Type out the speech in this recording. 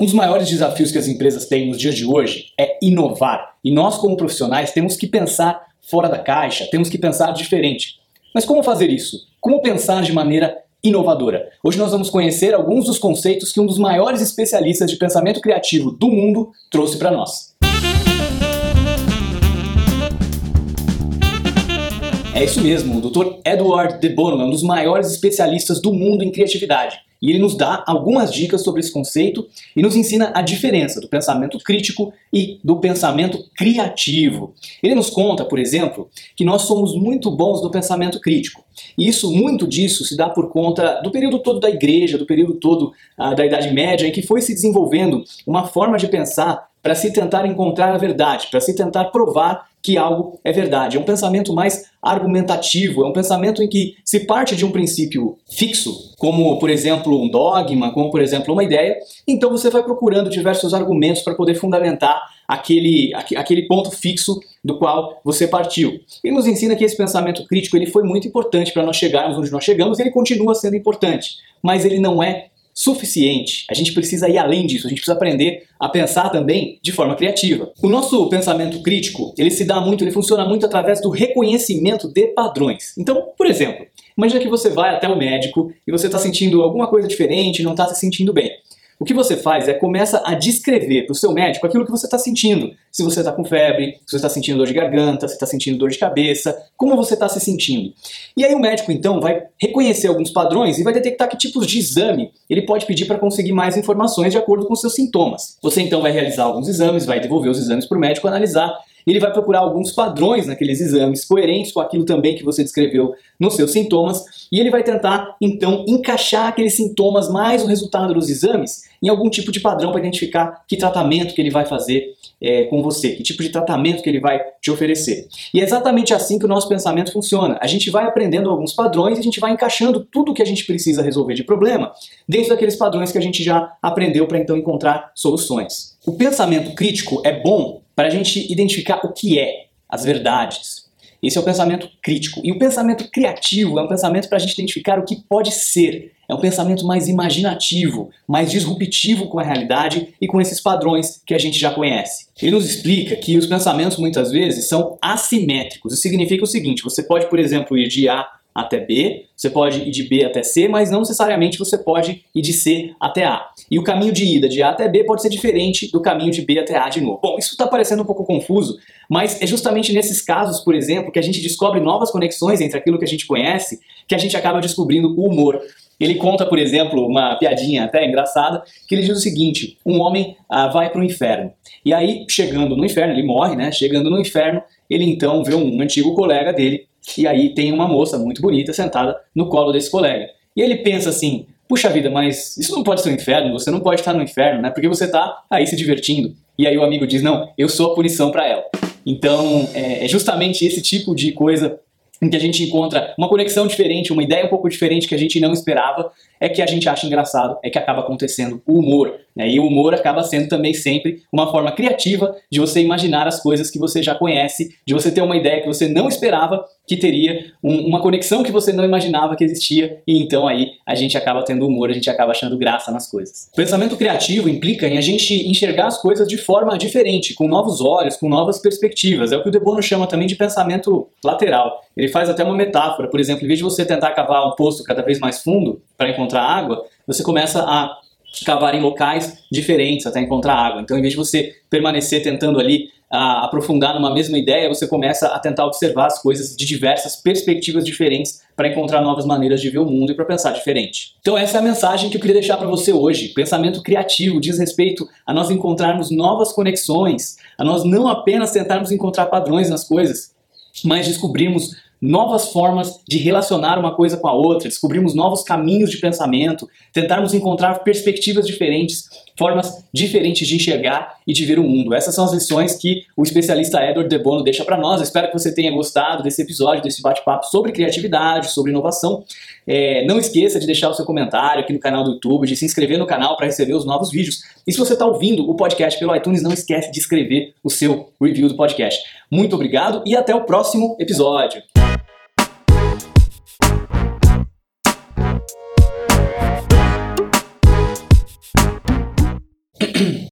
Um dos maiores desafios que as empresas têm nos dias de hoje é inovar. E nós, como profissionais, temos que pensar fora da caixa, temos que pensar diferente. Mas como fazer isso? Como pensar de maneira inovadora? Hoje nós vamos conhecer alguns dos conceitos que um dos maiores especialistas de pensamento criativo do mundo trouxe para nós. É isso mesmo, o Dr. Edward de Bono é um dos maiores especialistas do mundo em criatividade. E ele nos dá algumas dicas sobre esse conceito e nos ensina a diferença do pensamento crítico e do pensamento criativo. Ele nos conta, por exemplo, que nós somos muito bons no pensamento crítico. E isso, muito disso, se dá por conta do período todo da igreja, do período todo ah, da Idade Média, em que foi se desenvolvendo uma forma de pensar para se tentar encontrar a verdade, para se tentar provar que algo é verdade. É um pensamento mais argumentativo, é um pensamento em que se parte de um princípio fixo, como por exemplo um dogma, como por exemplo uma ideia, então você vai procurando diversos argumentos para poder fundamentar aquele, aquele ponto fixo do qual você partiu. Ele nos ensina que esse pensamento crítico ele foi muito importante para nós chegarmos onde nós chegamos e ele continua sendo importante, mas ele não é suficiente. A gente precisa ir além disso, a gente precisa aprender a pensar também de forma criativa. O nosso pensamento crítico, ele se dá muito, ele funciona muito através do reconhecimento de padrões. Então, por exemplo, imagina que você vai até o médico e você está sentindo alguma coisa diferente, não está se sentindo bem. O que você faz é começa a descrever para o seu médico aquilo que você está sentindo. Se você está com febre, se você está sentindo dor de garganta, se está sentindo dor de cabeça, como você está se sentindo. E aí o médico então vai reconhecer alguns padrões e vai detectar que tipos de exame ele pode pedir para conseguir mais informações de acordo com seus sintomas. Você então vai realizar alguns exames, vai devolver os exames para o médico analisar ele vai procurar alguns padrões naqueles exames, coerentes com aquilo também que você descreveu nos seus sintomas, e ele vai tentar então encaixar aqueles sintomas mais o resultado dos exames em algum tipo de padrão para identificar que tratamento que ele vai fazer é, com você, que tipo de tratamento que ele vai te oferecer. E é exatamente assim que o nosso pensamento funciona. A gente vai aprendendo alguns padrões e a gente vai encaixando tudo o que a gente precisa resolver de problema dentro daqueles padrões que a gente já aprendeu para então encontrar soluções. O pensamento crítico é bom para a gente identificar o que é, as verdades. Esse é o pensamento crítico. E o pensamento criativo é um pensamento para a gente identificar o que pode ser. É um pensamento mais imaginativo, mais disruptivo com a realidade e com esses padrões que a gente já conhece. Ele nos explica que os pensamentos muitas vezes são assimétricos. Isso significa o seguinte: você pode, por exemplo, ir de A até B, você pode ir de B até C, mas não necessariamente você pode ir de C até A. E o caminho de ida de A até B pode ser diferente do caminho de B até A de novo. Bom, isso está parecendo um pouco confuso, mas é justamente nesses casos, por exemplo, que a gente descobre novas conexões entre aquilo que a gente conhece, que a gente acaba descobrindo o humor. Ele conta, por exemplo, uma piadinha até engraçada, que ele diz o seguinte: um homem ah, vai para o inferno. E aí, chegando no inferno, ele morre, né? Chegando no inferno, ele então vê um antigo colega dele e aí tem uma moça muito bonita sentada no colo desse colega. E ele pensa assim: puxa vida, mas isso não pode ser um inferno, você não pode estar no inferno, né? Porque você está aí se divertindo. E aí o amigo diz: não, eu sou a punição para ela. Então é, é justamente esse tipo de coisa em que a gente encontra uma conexão diferente, uma ideia um pouco diferente que a gente não esperava, é que a gente acha engraçado, é que acaba acontecendo o humor. Né? E o humor acaba sendo também sempre uma forma criativa de você imaginar as coisas que você já conhece, de você ter uma ideia que você não esperava que teria, um, uma conexão que você não imaginava que existia, e então aí a gente acaba tendo humor, a gente acaba achando graça nas coisas. Pensamento criativo implica em a gente enxergar as coisas de forma diferente, com novos olhos, com novas perspectivas. É o que o De Bono chama também de pensamento lateral. Ele faz até uma metáfora, por exemplo, em vez de você tentar cavar um poço cada vez mais fundo para encontrar água, você começa a cavar em locais diferentes até encontrar água. Então, em vez de você permanecer tentando ali a aprofundar numa mesma ideia, você começa a tentar observar as coisas de diversas perspectivas diferentes para encontrar novas maneiras de ver o mundo e para pensar diferente. Então essa é a mensagem que eu queria deixar para você hoje. Pensamento criativo diz respeito a nós encontrarmos novas conexões, a nós não apenas tentarmos encontrar padrões nas coisas, mas descobrirmos novas formas de relacionar uma coisa com a outra, descobrirmos novos caminhos de pensamento, tentarmos encontrar perspectivas diferentes, formas diferentes de enxergar e de ver o mundo. Essas são as lições que o especialista Edward de Bono deixa para nós. Espero que você tenha gostado desse episódio, desse bate-papo sobre criatividade, sobre inovação. É, não esqueça de deixar o seu comentário aqui no canal do YouTube, de se inscrever no canal para receber os novos vídeos. E se você está ouvindo o podcast pelo iTunes, não esquece de escrever o seu review do podcast. Muito obrigado e até o próximo episódio.